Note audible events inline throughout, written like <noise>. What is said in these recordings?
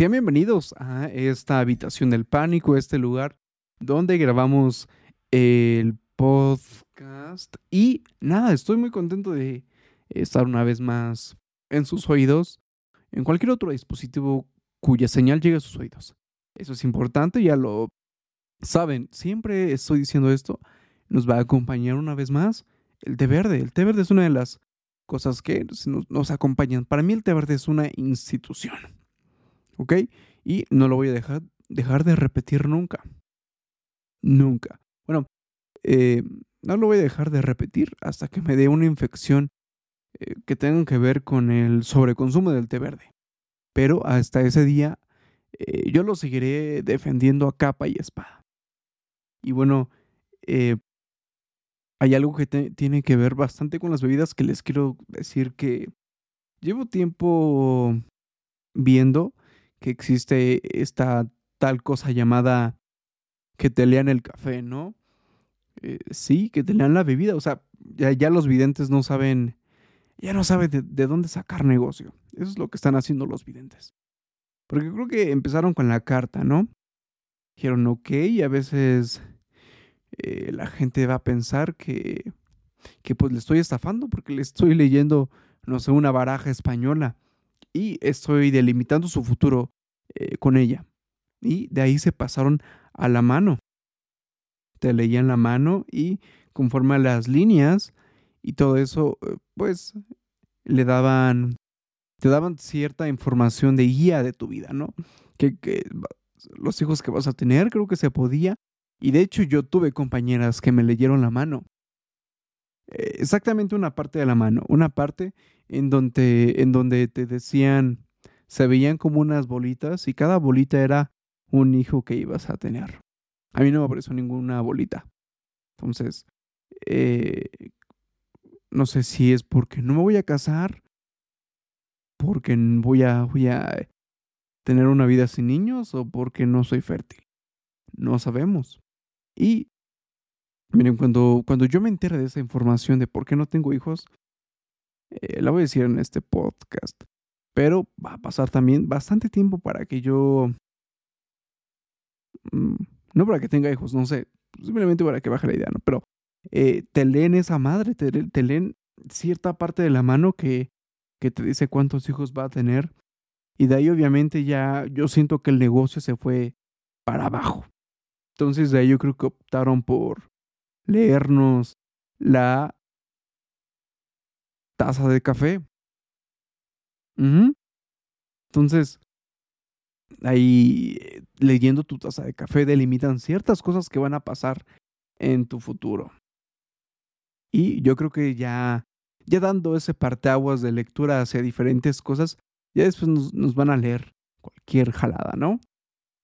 sean bienvenidos a esta habitación del pánico, este lugar donde grabamos el podcast. Y nada, estoy muy contento de estar una vez más en sus oídos, en cualquier otro dispositivo cuya señal llegue a sus oídos. Eso es importante, ya lo saben, siempre estoy diciendo esto, nos va a acompañar una vez más el té verde. El té verde es una de las cosas que nos, acompañan. Para mí el té verde es una institución. ¿Ok? Y no lo voy a dejar, dejar de repetir nunca. Nunca. Bueno, eh, no lo voy a dejar de repetir hasta que me dé una infección eh, que tenga que ver con el sobreconsumo del té verde. Pero hasta ese día eh, yo lo seguiré defendiendo a capa y espada. Y bueno, hay algo que tiene que ver bastante con las bebidas que les quiero decir que llevo tiempo viendo que existe esta tal cosa llamada que te lean el café, ¿no? Eh, sí, que te lean la bebida. O sea, ya, los videntes no saben, ya no saben de, de, dónde sacar negocio. Eso es lo que están haciendo los videntes. Porque creo que empezaron con la carta, ¿no? Dijeron, ok, y a veces eh, la gente va a pensar que, que pues le estoy estafando porque le estoy leyendo, no sé, una baraja española y estoy delimitando su futuro eh, con ella. Y de ahí se pasaron a la mano. Te leían la mano y conforme a las líneas y todo eso, eh, pues le daban, te daban cierta información de guía de tu vida, ¿no? Que, que los hijos que vas a tener, creo que se podía y de hecho yo tuve compañeras que me leyeron la mano. Eh, exactamente una parte de la mano, una parte en donde, en donde te decían, se veían como unas bolitas y cada bolita era un hijo que ibas a tener. A mí no me apareció ninguna bolita. Entonces, eh, no sé si es porque no me voy a casar, porque voy a, voy a tener una vida sin niños o porque no soy fértil. No sabemos. Y miren, cuando, cuando yo me enteré de esa información de por qué no tengo hijos, eh, la voy a decir en este podcast. Pero va a pasar también bastante tiempo para que yo... Mm, no para que tenga hijos, no sé. Simplemente para que baje la idea, ¿no? Pero eh, te leen esa madre, te, te, leen cierta parte de la mano que, que te dice cuántos hijos va a tener. Y de ahí obviamente ya yo siento que el negocio se fue para abajo. Entonces de ahí yo creo que optaron por leernos la taza de café. Entonces, ahí leyendo tu taza de café delimitan ciertas cosas que van a pasar en tu futuro. Y yo creo que ya, ya dando ese parteaguas de lectura hacia diferentes cosas, ya después nos, nos van a leer cualquier jalada, ¿no?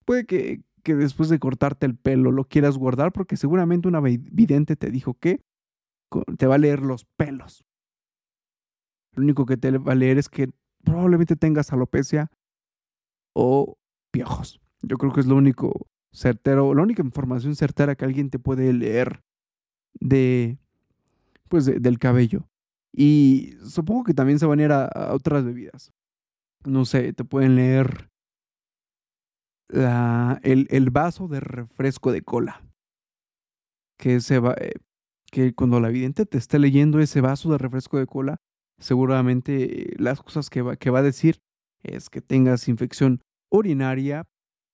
Puede que, que después de cortarte el pelo lo quieras guardar porque seguramente una vidente te dijo que te va a leer los pelos. Lo único que te va a leer es que probablemente tengas alopecia o piojos. Yo creo que es lo único certero, la única información certera que alguien te puede leer de pues del cabello. Y supongo que también se van a ir a otras bebidas. No sé, te pueden leer el, vaso de refresco de cola. Que, se va, eh, que cuando la vidente te esté leyendo ese vaso de refresco de cola, seguramente las cosas que va, que va a decir es que tengas infección urinaria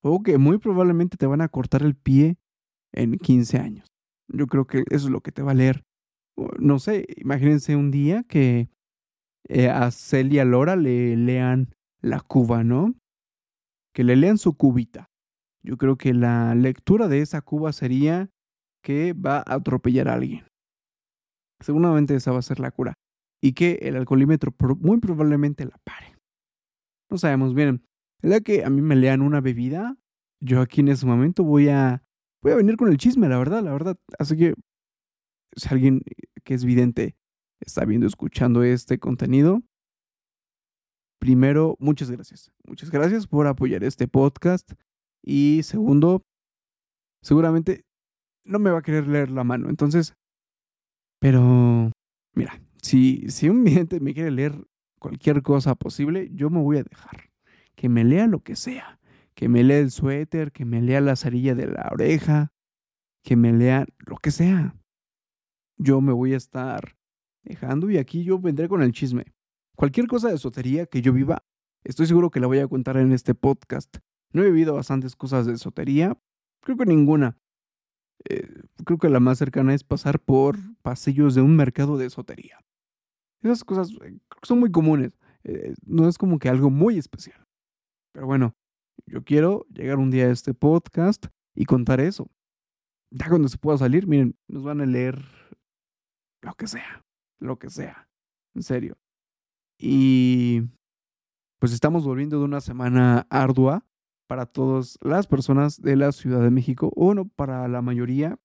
o que muy probablemente te van a cortar el pie en 15 años. Yo creo que eso es lo que te va a leer. No sé, imagínense un día que eh, a Celia Lora le lean la cuba, ¿no? que le lean su cubita. Yo creo que la lectura de esa cuba sería que va a atropellar a alguien. Seguramente esa va a ser la cura. Y que el alcoholímetro muy probablemente la pare. No sabemos bien. La que a mí me lean una bebida, yo aquí en ese momento voy a voy a venir con el chisme, la verdad, la verdad. Así que si alguien que es vidente está viendo, escuchando este contenido, primero, muchas gracias. Muchas gracias por apoyar este podcast. Y segundo, seguramente no me va a querer leer la mano. Entonces, pero, mira, si, si un vidente me quiere leer cualquier cosa posible, yo me voy a dejar. que me lea lo que sea, que me lea el suéter, que me lea la cerilla de la oreja, que me lea lo que sea. Yo me voy a estar dejando y aquí yo vendré con el chisme. Cualquier cosa de esotería que yo viva, estoy seguro que la voy a contar en este podcast. No he vivido bastantes cosas de esotería, creo que ninguna. Eh, creo que la más cercana es pasar por pasillos de un mercado de esotería. Esas cosas eh, son muy comunes. Eh, no es como que algo muy especial. Pero bueno, yo quiero llegar un día a este podcast y contar eso. Ya cuando se pueda salir, miren, nos van a leer lo que sea, lo que sea, en serio. Y pues estamos volviendo de una semana ardua para todas las personas de la Ciudad de México, o no, para la mayoría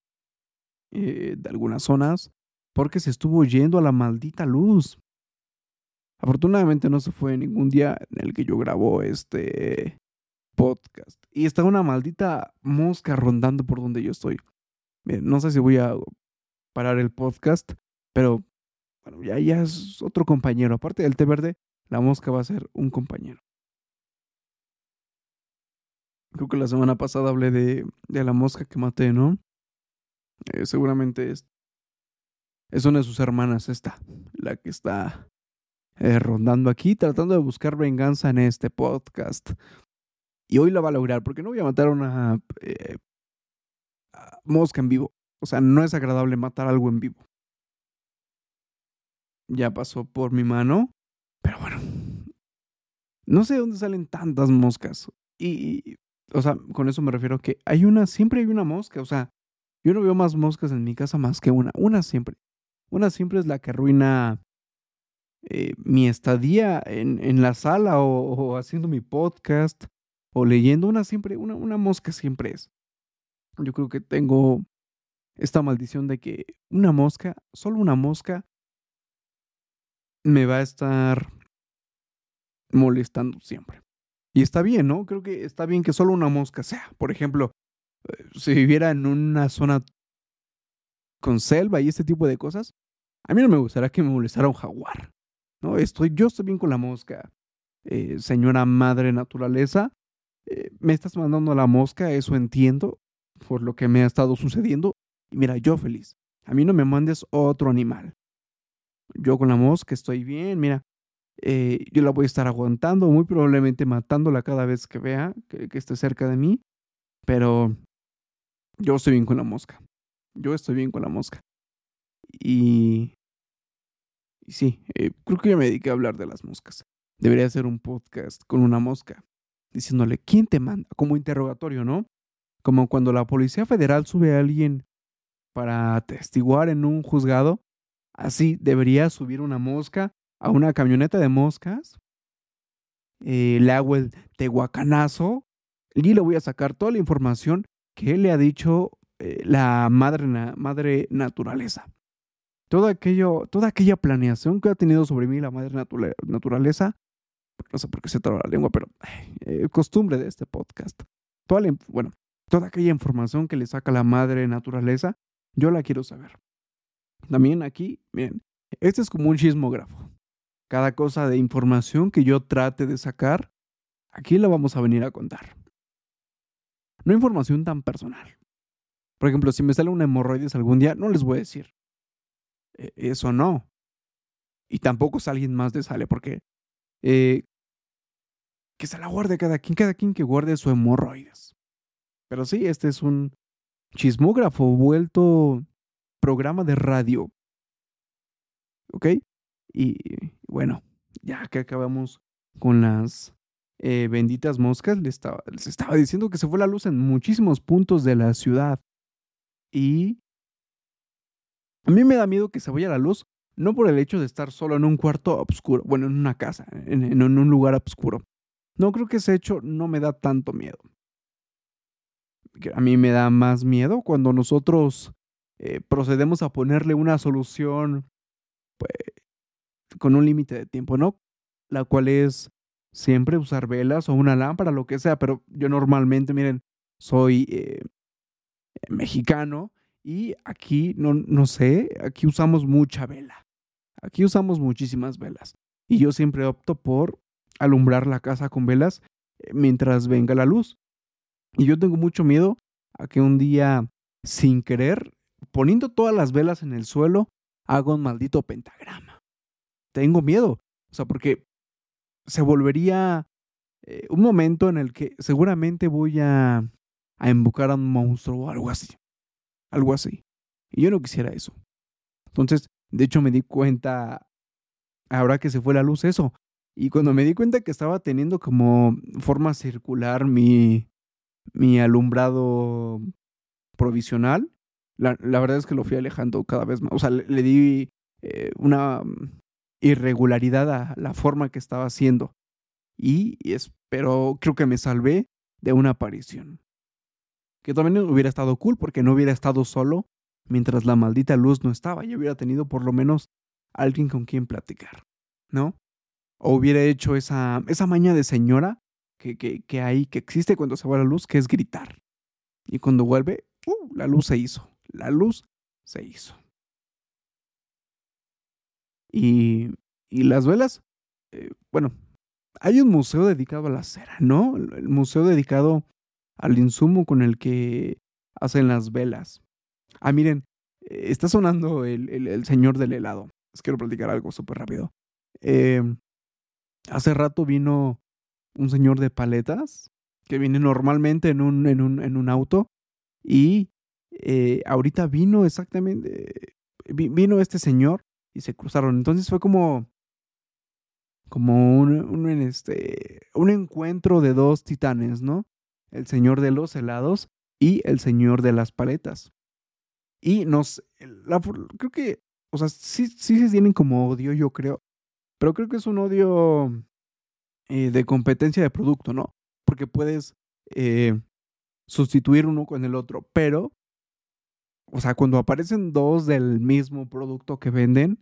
eh, de algunas zonas, porque se estuvo yendo a la maldita luz. Afortunadamente no se fue ningún día en el que yo grabo este podcast. Y está una maldita mosca rondando por donde yo estoy. no sé si voy a parar el podcast, pero bueno, ya, ya es otro compañero. Aparte del té verde, la mosca va a ser un compañero. Creo que la semana pasada hablé de, de la mosca que maté, ¿no? Eh, seguramente es, es una de sus hermanas esta, la que está eh, rondando aquí, tratando de buscar venganza en este podcast. Y hoy la va a lograr, porque no voy a matar a una eh, mosca en vivo. O sea, no es agradable matar algo en vivo. Ya pasó por mi mano, pero bueno. No sé de dónde salen tantas moscas. Y, o sea, con eso me refiero que hay una, siempre hay una mosca. O sea, yo no veo más moscas en mi casa más que una. Una siempre. Una siempre es la que arruina eh, mi estadía en, en la sala o, haciendo mi podcast o leyendo una siempre, una, una mosca siempre es. Yo creo que tengo esta maldición de que una mosca, solo una mosca, me va a estar molestando siempre. Y está bien, ¿no? Creo que está bien que solo una mosca sea. Por ejemplo, eh, si viviera en una zona con selva y este tipo de cosas, a mí no me gustaría que me molestara un jaguar. No, estoy, yo estoy bien con la mosca. Eh, señora madre naturaleza, eh, me estás mandando a la mosca, eso entiendo, por lo que me ha estado sucediendo. Y mira, yo feliz. A mí no me mandes otro animal. Yo con la mosca estoy bien, mira. Eh, yo la voy a estar aguantando, muy probablemente matándola cada vez que vea que, que esté cerca de mí. Pero yo estoy bien con la mosca. Yo estoy bien con la mosca. Y sí, eh, creo que ya me dediqué a hablar de las moscas. Debería hacer un podcast con una mosca, diciéndole, ¿quién te manda? Como interrogatorio, ¿no? Como cuando la Policía Federal sube a alguien para atestiguar en un juzgado, así debería subir una mosca a una camioneta de moscas, eh, le hago el tehuacanazo y le voy a sacar toda la información que le ha dicho eh, la madre, madre naturaleza todo aquello, toda aquella planeación que ha tenido sobre mí la madre naturaleza, no sé por qué se traba la lengua, pero eh, costumbre de este podcast. Toda bueno, toda aquella información que le saca la madre naturaleza, yo la quiero saber. También aquí, miren, este es como un chismógrafo. Cada cosa de información que yo trate de sacar, aquí la vamos a venir a contar. No información tan personal. Por ejemplo, si me sale una hemorroides algún día, no les voy a decir. E, eso no. Y tampoco es alguien más de sale, porque eh, que se la guarde cada quien, cada quien que guarde su hemorroides. Pero sí, este es un chismógrafo vuelto programa de radio. ¿Ok? Y bueno, ya que acabamos con las eh, benditas moscas, les estaba, les estaba diciendo que se fue la luz en muchísimos puntos de la ciudad. Y a mí me da miedo que se vaya la luz, no por el hecho de estar solo en un cuarto oscuro, bueno, en una casa, en, un lugar oscuro. No creo que ese hecho no me da tanto miedo. A mí me da más miedo cuando nosotros eh, procedemos a ponerle una solución pues, con un límite de tiempo, ¿no? La cual es siempre usar velas o una lámpara, lo que sea, pero yo normalmente, miren, soy eh, mexicano y aquí, no, no sé, aquí usamos mucha vela. Aquí usamos muchísimas velas. Y yo siempre opto por alumbrar la casa con velas eh, mientras venga la luz. Y yo tengo mucho miedo a que un día, sin querer, poniendo todas las velas en el suelo, haga un maldito pentagrama. Tengo miedo. O sea, porque se volvería eh, un momento en el que seguramente voy a, a invocar a un monstruo o algo así. Algo así. Y yo no quisiera eso. Entonces, de hecho, me di cuenta, ahora que se fue la luz, eso. Y cuando me di cuenta que estaba teniendo como forma circular mi, mi alumbrado provisional, la, verdad es que lo fui alejando cada vez más. O sea, le, di eh, una irregularidad a la forma que estaba haciendo. Y, y pero creo que me salvé de una aparición. Que también hubiera estado cool porque no hubiera estado solo mientras la maldita luz no estaba. y hubiera tenido por lo menos alguien con quien platicar, ¿no? O hubiera hecho esa, esa maña de señora que, que, que hay, que existe cuando se va la luz, que es gritar. Y cuando vuelve, uh, la luz se hizo. La luz se hizo. Y, y las velas, eh, bueno, hay un museo dedicado a la cera, ¿no? El museo dedicado al insumo con el que hacen las velas. Ah, miren, eh, está sonando el, el, señor del helado. Les quiero platicar algo súper rápido. Eh, hace rato vino un señor de paletas que viene normalmente en un, en un, en un auto y eh, ahorita vino exactamente, vino este señor y se cruzaron. Entonces fue como, como un, un, este, un encuentro de dos titanes, ¿no? El señor de los helados y el señor de las paletas. Y nos, la, creo que, o sea, sí, sí se tienen como odio, yo creo, pero creo que es un odio eh, de competencia de producto, ¿no? Porque puedes eh, sustituir uno con el otro, pero, o sea, cuando aparecen dos del mismo producto que venden,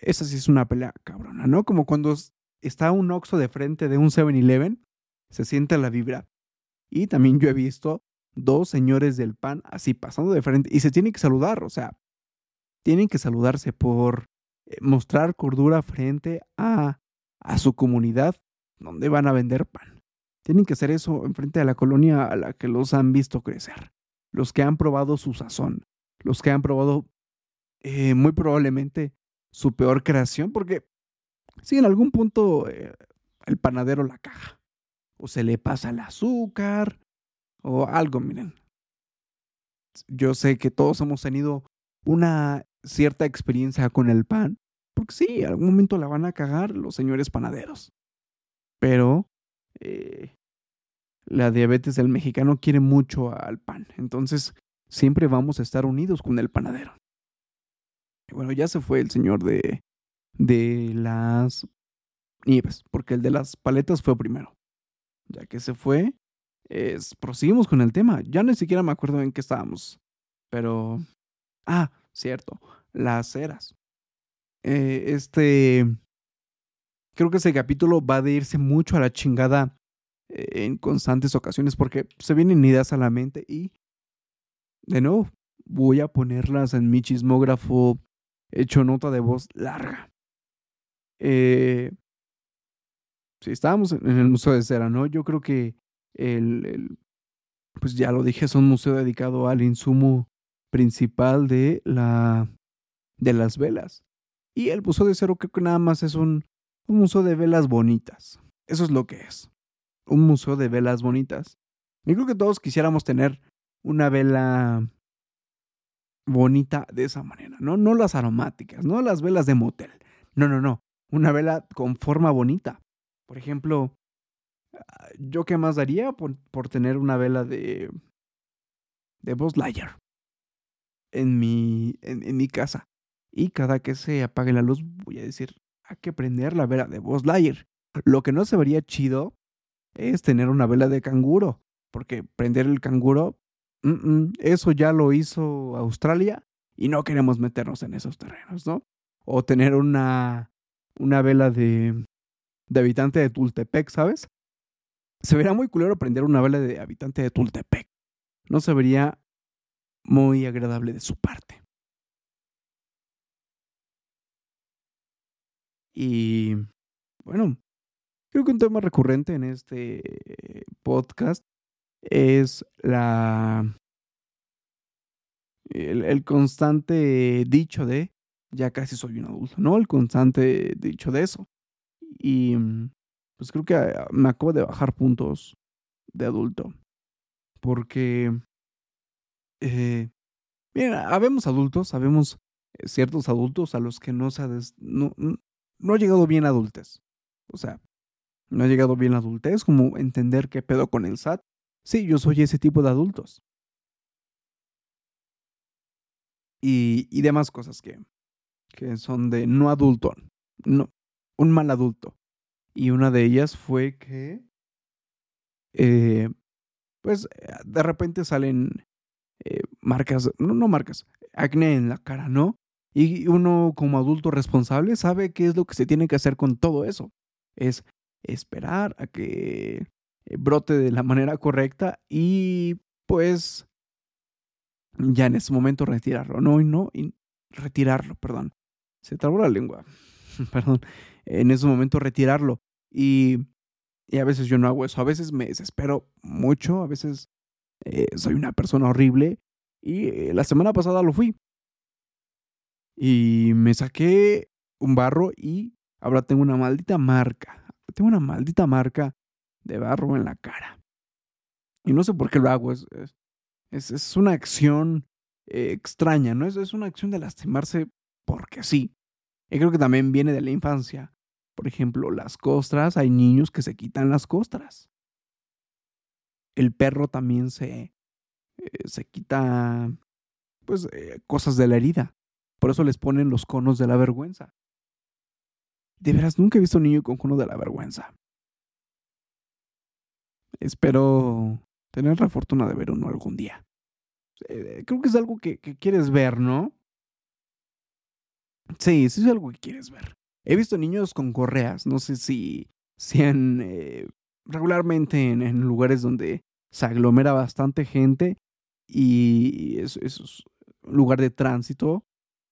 esa sí es una pelea cabrona, ¿no? Como cuando está un Oxxo de frente de un 7-Eleven, se siente la vibra. Y también yo he visto dos señores del pan así pasando de frente y se tienen que saludar, o sea, tienen que saludarse por eh, mostrar cordura frente a, a su comunidad donde van a vender pan. Tienen que hacer eso en frente a la colonia a la que los han visto crecer, los que han probado su sazón, los que han probado eh, muy probablemente su peor creación, porque si en algún punto eh, el panadero la caja, o se le pasa el azúcar, o algo, miren. Yo sé que todos hemos tenido una cierta experiencia con el pan, porque sí, algún momento la van a cagar los señores panaderos. Pero eh, la diabetes del mexicano quiere mucho al pan, entonces siempre vamos a estar unidos con el panadero. Bueno, ya se fue el señor de, de las nieves, porque el de las paletas fue primero. Ya que se fue, es, proseguimos con el tema. Ya ni siquiera me acuerdo en qué estábamos. Pero. Ah, cierto. Las ceras. Eh, este. Creo que ese capítulo va a irse mucho a la chingada eh, en constantes ocasiones porque se vienen ideas a la mente y. De nuevo, voy a ponerlas en mi chismógrafo hecho nota de voz larga. Eh, si estábamos en el Museo de Cera, ¿no? Yo creo que el, pues ya lo dije, es un museo dedicado al insumo principal de la de las velas. Y el Museo de Cero creo que nada más es un, un museo de velas bonitas. Eso es lo que es. Un museo de velas bonitas. Y creo que todos quisiéramos tener una vela bonita de esa manera, ¿no? No las aromáticas, no las velas de motel. No, no, no. Una vela con forma bonita. Por ejemplo, ¿Yo qué más daría por, por tener una vela de. de Buzz en mi, en, mi casa? Y cada que se apague la luz, voy a decir: hay que prender la vela de Buzz. Lo que no se vería chido es tener una vela de canguro, porque prender el canguro, eso ya lo hizo Australia y no queremos meternos en esos terrenos, ¿no? O tener una, una vela de, de habitante de Tultepec, ¿sabes? Se vería muy culero prender una vela de habitante de Tultepec. No se vería muy agradable de su parte. Y bueno, creo que un tema recurrente en este podcast es la el, constante dicho de ya casi soy un adulto, ¿no? El constante dicho de eso. Y pues creo que ah, me acabo de bajar puntos de adulto. Porque, eh, habemos adultos, sabemos eh, ciertos adultos a los que no se ha, no, no ha llegado bien adultez. O sea, no ha llegado bien la adultez, como entender qué pedo con el SAT. Sí, yo soy ese tipo de adultos. Y, y demás cosas que, que son de no adulto, no, un mal adulto. Y una de ellas fue que, eh, pues, de repente salen eh, marcas, no, no marcas, acné en la cara, ¿no? Y uno como adulto responsable sabe qué es lo que se tiene que hacer con todo eso. Es esperar a que eh, brote de la manera correcta y pues ya en ese momento retirarlo, no, y no, y retirarlo, perdón. Se trabó la lengua, <laughs> perdón. En ese momento retirarlo. Y, y, a veces yo no hago eso, a veces me desespero mucho, a veces eh, soy una persona horrible. Y eh, la semana pasada lo fui. Y me saqué un barro y ahora tengo una maldita marca tengo una maldita marca de barro en la cara. Y no sé por qué lo hago. Es, es, es una acción eh, extraña, ¿no? Es, es una acción de lastimarse porque sí. Y creo que también viene de la infancia. Por ejemplo, las costras, hay niños que se quitan las costras. El perro también se, eh, se quita, pues, eh, cosas de la herida. Por eso les ponen los conos de la vergüenza. De veras, nunca he visto un niño con cono de la vergüenza. Espero tener la fortuna de ver uno algún día. Eh, creo que es algo que, quieres ver, ¿no? Sí, sí es algo que quieres ver. He visto niños con correas. No sé si sean eh, regularmente en, lugares donde se aglomera bastante gente y es, un lugar de tránsito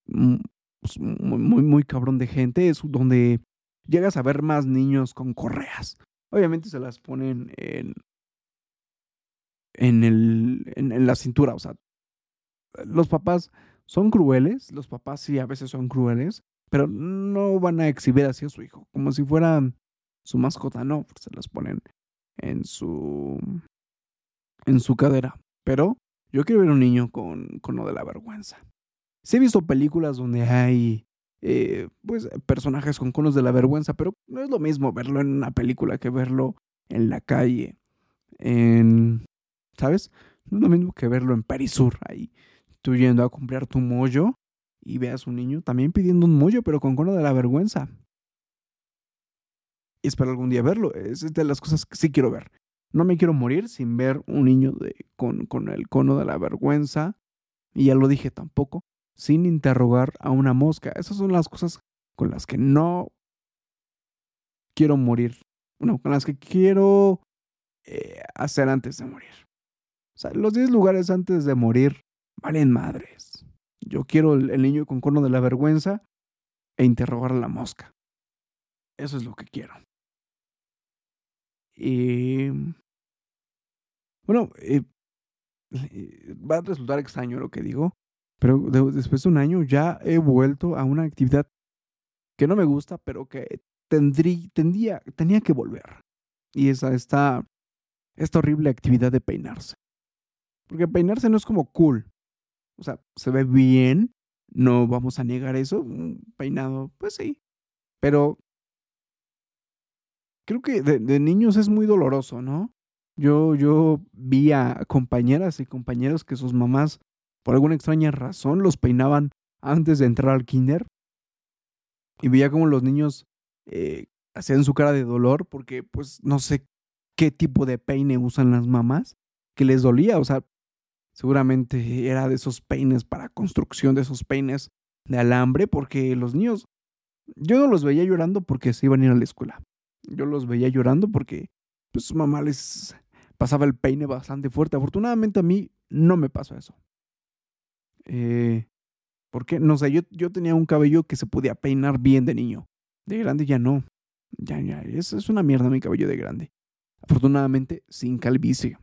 mm, pues, muy, muy, cabrón de gente, es donde llegas a ver más niños con correas. Obviamente se las ponen en, la cintura, o sea, los papás son crueles, los papás sí a veces son crueles, pero no van a exhibir así a su hijo, como si fuera su mascota, no, pues, se las ponen en su en su cadera. Pero yo quiero ver un niño con, con lo de la vergüenza. Sí he visto películas donde hay eh, pues personajes con conos de la vergüenza, pero no es lo mismo verlo en una película que verlo en la calle, en ¿sabes? No es lo mismo que verlo en Perisur, ahí tú yendo a comprar tu mollo y veas un niño también pidiendo un mollo, pero con cono de la vergüenza. Y espero algún día verlo. Es de las cosas que sí quiero ver. No me quiero morir sin ver un niño de, con, con el cono de la vergüenza. Y ya lo dije tampoco sin interrogar a una mosca. Esas son las cosas con las que no quiero morir. Bueno, con las que quiero eh, hacer antes de morir. O sea, los 10 lugares antes de morir valen madres. Yo quiero el, niño con cono de la vergüenza e interrogar a la mosca. Eso es lo que quiero. Y... Bueno, eh, va a resultar extraño lo que digo, pero después de un año ya he vuelto a una actividad que no me gusta, pero que tendría, tendría, tenía que volver. Y esa esta, esta horrible actividad de peinarse. Porque peinarse no es como cool. O sea, se ve bien, no vamos a negar eso. Un peinado, pues sí. Pero creo que de, niños es muy doloroso, ¿no? Yo, yo vi a compañeras y compañeros que sus mamás por alguna extraña razón los peinaban antes de entrar al kinder. Y veía como los niños eh, hacían su cara de dolor porque pues no sé qué tipo de peine usan las mamás que les dolía. O sea, seguramente era de esos peines para construcción, de esos peines de alambre, porque los niños, yo no los veía llorando porque se iban a ir a la escuela. Yo los veía llorando porque pues su mamá les pasaba el peine bastante fuerte. Afortunadamente a mí no me pasó eso. Eh, porque, no sé, yo, tenía un cabello que se podía peinar bien de niño. De grande ya no. Ya, ya, es, es una mierda mi cabello de grande. Afortunadamente, sin calvicie.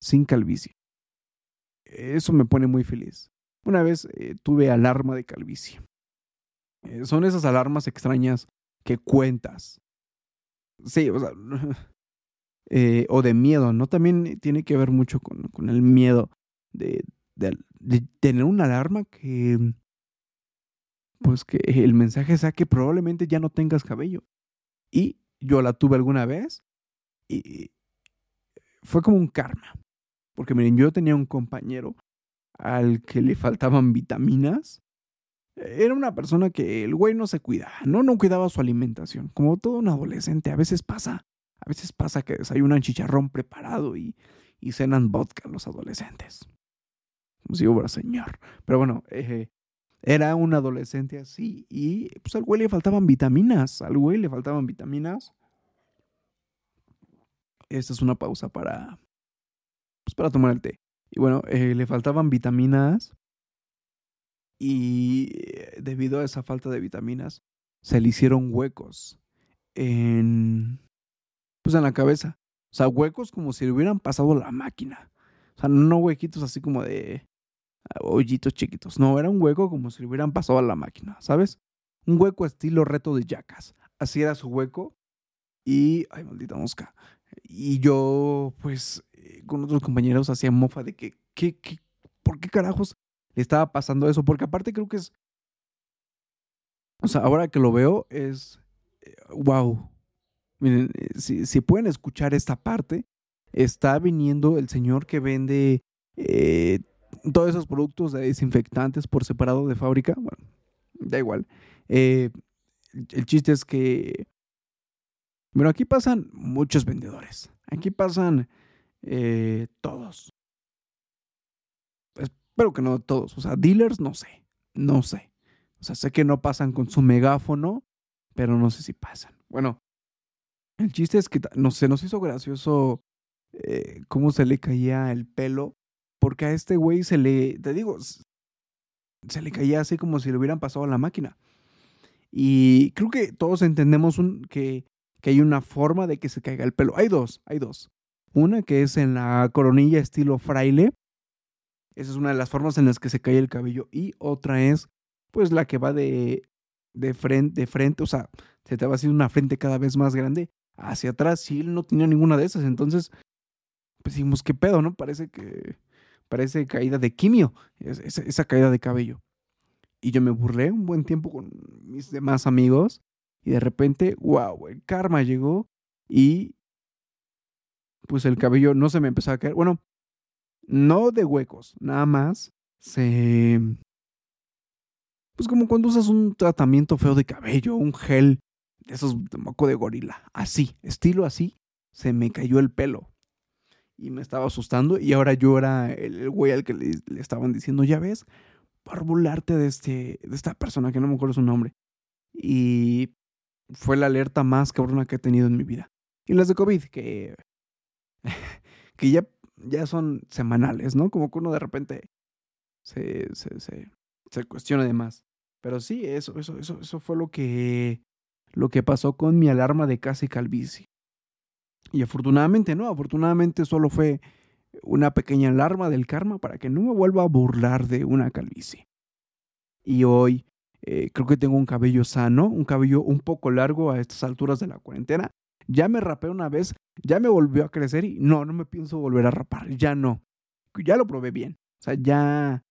Sin calvicie. Eso me pone muy feliz. Una vez eh, tuve alarma de calvicie. Eh, son esas alarmas extrañas que cuentas. Sí, o sea, <laughs> eh, o de miedo, ¿no? También tiene que ver mucho con, el miedo de, de, tener una alarma que, pues que el mensaje sea que probablemente ya no tengas cabello. Y yo la tuve alguna vez y fue como un karma. Porque miren, yo tenía un compañero al que le faltaban vitaminas. Era una persona que el güey no se cuidaba, ¿no? No cuidaba su alimentación. Como todo un adolescente, a veces pasa. A veces pasa que desayunan chicharrón preparado y, y cenan vodka los adolescentes. Como si hubiera señor. Pero bueno, eh, era un adolescente así y pues al güey le faltaban vitaminas. Al güey le faltaban vitaminas. Esta es una pausa para, pues para tomar el té. Y bueno, eh, le faltaban vitaminas y eh, debido a esa falta de vitaminas se le hicieron huecos en pues en la cabeza. O sea, huecos como si le hubieran pasado la máquina. O sea, no huequitos así como de ah, hoyitos chiquitos. No, era un hueco como si le hubieran pasado a la máquina, ¿sabes? Un hueco estilo reto de yacas. Así era su hueco. Y, ay, maldita mosca. Y yo, pues, eh, con otros compañeros hacía mofa de que, ¿qué, qué, ¿por qué carajos le estaba pasando eso? Porque aparte creo que es, o sea, ahora que lo veo es, wow. Miren, eh, si, si pueden escuchar esta parte, está viniendo el señor que vende eh, todos esos productos de desinfectantes por separado de fábrica. Bueno, da igual. Eh, el chiste es que bueno, aquí pasan muchos vendedores. Aquí pasan eh, todos. Espero que no todos. O sea, dealers, no sé. No sé. O sea, sé que no pasan con su megáfono, pero no sé si pasan. Bueno, el chiste es que no, se nos hizo gracioso eh, cómo se le caía el pelo. Porque a este güey se le, te digo, se le caía así como si le hubieran pasado a la máquina. Y creo que todos entendemos un, que que hay una forma de que se caiga el pelo. Hay dos, hay dos. Una que es en la coronilla estilo fraile. Esa es una de las formas en las que se cae el cabello. Y otra es, pues, la que va de, de, frente, de frente, o sea, se te va haciendo una frente cada vez más grande hacia atrás. Y él no tenía ninguna de esas. Entonces, pues dijimos, ¿qué pedo, no? Parece que, parece caída de quimio, esa, caída de cabello. Y yo me burlé un buen tiempo con mis demás amigos y de repente, wow, el karma llegó y pues el cabello no se me empezó a caer. Bueno, no de huecos, nada más se... Pues como cuando usas un tratamiento feo de cabello, un gel de esos de moco de gorila, así, estilo así, se me cayó el pelo. Y me estaba asustando y ahora yo era el, güey al que le, le, estaban diciendo, ya ves, por burlarte de, este, de esta persona que no me acuerdo su nombre. Y fue la alerta más cabrona que he tenido en mi vida. Y las de COVID, que, <laughs> que ya, ya son semanales, ¿no? Como que uno de repente se, se, se, se cuestiona de más. Pero sí, eso, eso, eso, eso fue lo que, lo que pasó con mi alarma de casa y calvicie. Y afortunadamente no, afortunadamente solo fue una pequeña alarma del karma para que no me vuelva a burlar de una calvicie. Y hoy eh, creo que tengo un cabello sano, un cabello un poco largo a estas alturas de la cuarentena. Ya me rapé una vez, ya me volvió a crecer y no, no me pienso volver a rapar, ya no. Ya lo probé bien. O sea, ya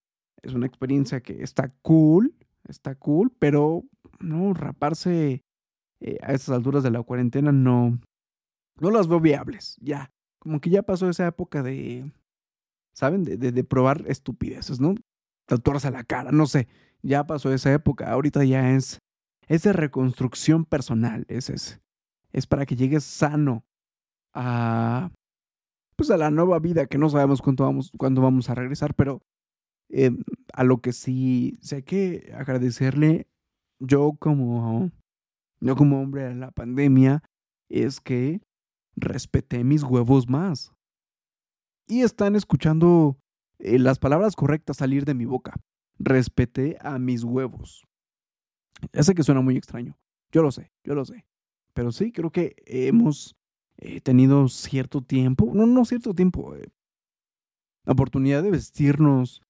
es una experiencia que está cool, está cool, pero no, raparse eh, a estas alturas de la cuarentena no, no las veo viables, ya. Como que ya pasó esa época de, ¿saben? De, de, de probar estupideces, ¿no? Tatuarse a la cara, no sé ya pasó esa época, ahorita ya es, es de reconstrucción personal, es, es, es para que llegues sano a, pues a la nueva vida, que no sabemos cuándo vamos, cuándo vamos a regresar, pero eh, a lo que sí sé que agradecerle yo como, yo como hombre de la pandemia, es que respeté mis huevos más. Y están escuchando eh, las palabras correctas salir de mi boca respeté a mis huevos. Ya sé que suena muy extraño. Yo lo sé, yo lo sé. Pero sí, creo que hemos eh, tenido cierto tiempo, no, no cierto tiempo, eh, oportunidad de vestirnos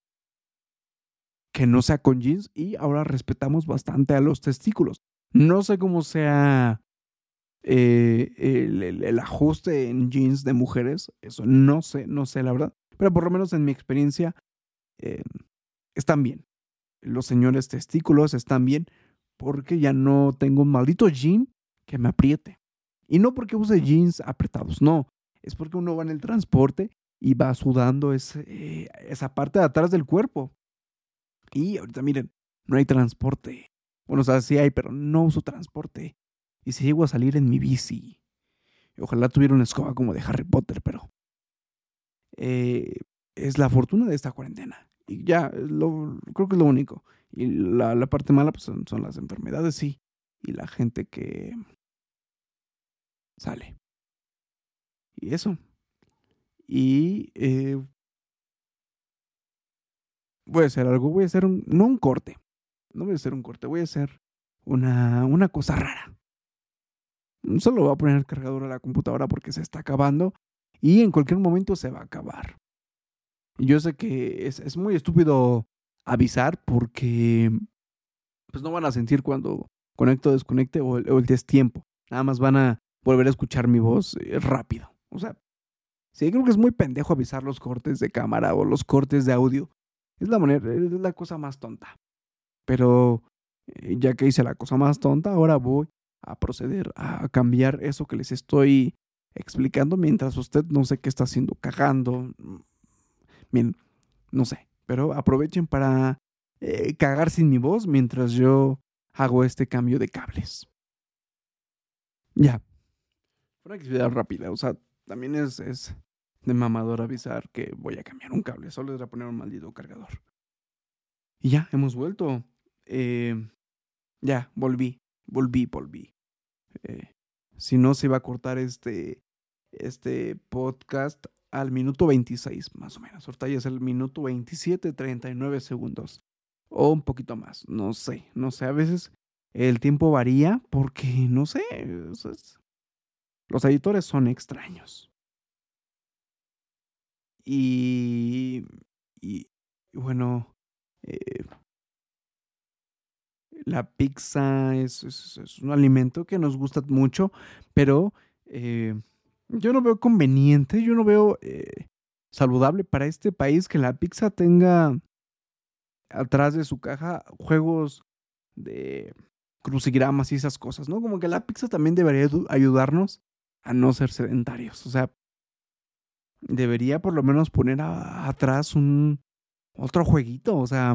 que no sea con jeans y ahora respetamos bastante a los testículos. No sé cómo sea eh, el, ajuste en jeans de mujeres, eso no sé, no sé la verdad, pero por lo menos en mi experiencia eh, están bien. Los señores testículos están bien porque ya no tengo un maldito jean que me apriete. Y no porque use jeans apretados, no, es porque uno va en el transporte y va sudando ese, esa parte de atrás del cuerpo. Y ahorita miren, no hay transporte. Bueno, o sea, sí hay, pero no uso transporte. Y si llego a salir en mi bici. Ojalá tuviera una escoba como de Harry Potter, pero... Eh, es la fortuna de esta cuarentena. Y ya, lo, creo que es lo único. Y la, la parte mala pues, son, son, las enfermedades, sí. Y la gente que sale. Y eso. Y eh, voy a hacer algo, voy a hacer un, no un corte, no voy a hacer un corte, voy a hacer una, una cosa rara. Solo voy a poner el cargador a la computadora porque se está acabando y en cualquier momento se va a acabar. Yo sé que es, es muy estúpido avisar porque pues no van a sentir cuando conecto o desconecte o el, o el destiempo. Nada más van a volver a escuchar mi voz eh, rápido. O sea, sí, creo que es muy pendejo avisar los cortes de cámara o los cortes de audio es la manera, es la cosa más tonta. Pero eh, ya que hice la cosa más tonta, ahora voy a proceder a cambiar eso que les estoy explicando mientras usted no sé qué está haciendo, cagando. Bien, no sé, pero aprovechen para eh, cagar sin mi voz mientras yo hago este cambio de cables. Ya. Una actividad rápida, o sea, también es, es de mamador avisar que voy a cambiar un cable, solo es a poner un maldito cargador. Y ya, hemos vuelto. Eh, ya, volví, volví, volví. Eh, si no, se va a cortar este, este podcast al minuto 26, más o menos. Ahorita ya es el minuto 27, 39 segundos. O un poquito más, no sé, no sé. A veces el tiempo varía porque, no sé, los editores son extraños. Y, y bueno, eh, la pizza es, un alimento que nos gusta mucho, pero eh, yo no veo conveniente, yo no veo eh, saludable para este país que la pizza tenga atrás de su caja juegos de crucigramas y esas cosas, ¿no? Como que la pizza también debería ayudarnos a no ser sedentarios. O sea, debería por lo menos poner atrás un otro jueguito, o sea,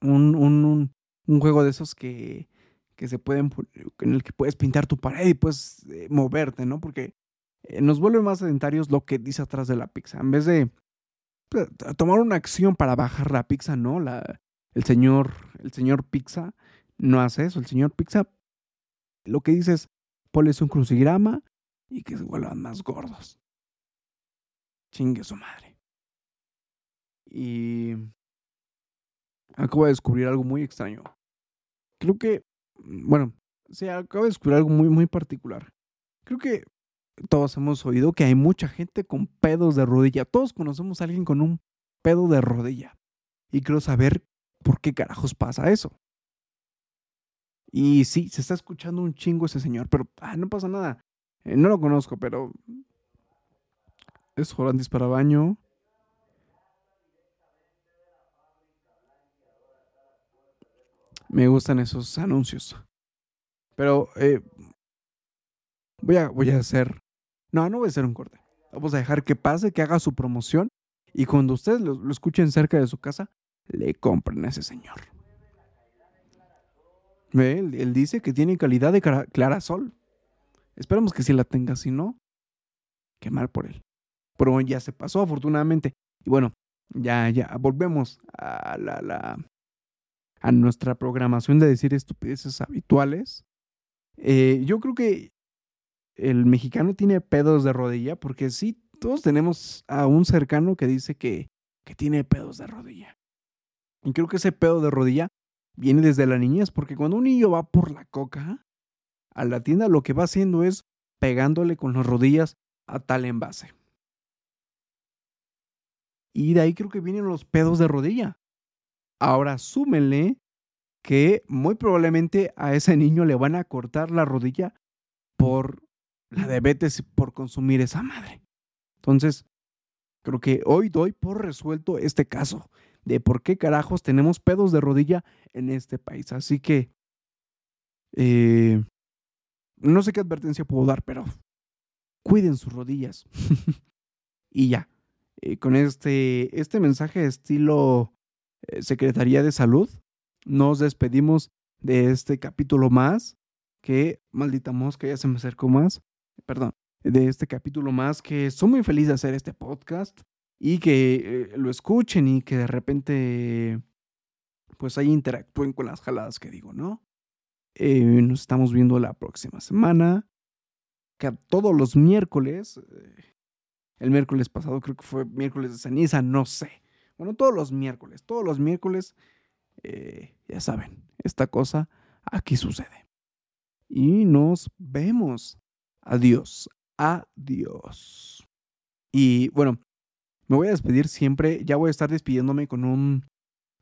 un, un, un, juego de esos que, que se pueden, en el que puedes pintar tu pared y puedes eh, moverte, ¿no? Porque eh, nos vuelve más sedentarios lo que dice atrás de la pizza. En vez de pues, tomar una acción para bajar la pizza, ¿no? La, el señor, el señor pizza no hace eso. El señor pizza lo que dice es, ponles un crucigrama y que se vuelvan más gordos. Chingue su madre. Y acabo de descubrir algo muy extraño. Creo que, bueno, sí, acabo de descubrir algo muy, muy particular. Creo que todos hemos oído que hay mucha gente con pedos de rodilla. Todos conocemos a alguien con un pedo de rodilla. Y quiero saber por qué carajos pasa eso. Y sí, se está escuchando un chingo ese señor, pero ah, no pasa nada. Eh, no lo conozco, pero es Jolandis para baño. Me gustan esos anuncios. Pero eh, voy, a, voy a hacer... No, no voy a hacer un corte. Vamos a dejar que pase, que haga su promoción. Y cuando ustedes lo, escuchen cerca de su casa, le compren a ese señor. Él, él, dice que tiene calidad de clarasol. Esperamos que sí la tenga, si no, qué mal por él pero ya se pasó afortunadamente. Y bueno, ya, ya, volvemos a la, la a nuestra programación de decir estupideces habituales. Eh, yo creo que el mexicano tiene pedos de rodilla, porque sí, todos tenemos a un cercano que dice que, que tiene pedos de rodilla. Y creo que ese pedo de rodilla viene desde la niñez, porque cuando un niño va por la coca, a la tienda, lo que va haciendo es pegándole con las rodillas a tal envase. Y de ahí creo que vienen los pedos de rodilla. Ahora súmenle que muy probablemente a ese niño le van a cortar la rodilla por la diabetes, por consumir esa madre. Entonces, creo que hoy doy por resuelto este caso de por qué carajos tenemos pedos de rodilla en este país. Así que, eh, no sé qué advertencia puedo dar, pero cuiden sus rodillas. <laughs> y ya, eh, con este, este mensaje estilo eh, Secretaría de Salud, nos despedimos de este capítulo más, que maldita mosca, ya se me acercó más, perdón, de este capítulo más, que estoy muy feliz de hacer este podcast y que eh, lo escuchen y que de repente pues ahí interactúen con las jaladas que digo, ¿no? Eh, nos estamos viendo la próxima semana, que todos los miércoles, eh, el miércoles pasado creo que fue miércoles de ceniza, no sé. Bueno, todos los miércoles, todos los miércoles, ya saben, esta cosa aquí sucede. Y nos vemos. Adiós. Adiós. Y bueno, me voy a despedir siempre. Ya voy a estar despidiéndome con un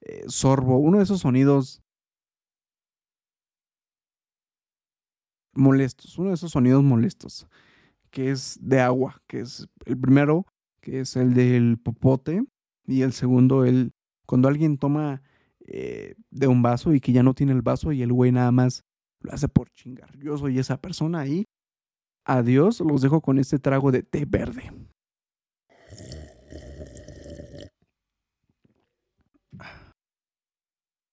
eh, sorbo, uno de esos sonidos molestos, uno de esos sonidos molestos, que es de agua, que es el primero, que es el del popote, y el segundo, el cuando alguien toma eh, de un vaso y que ya no tiene el vaso y el güey nada más lo hace por chingar. Yo soy esa persona ahí. Adiós, los dejo con este trago de té verde.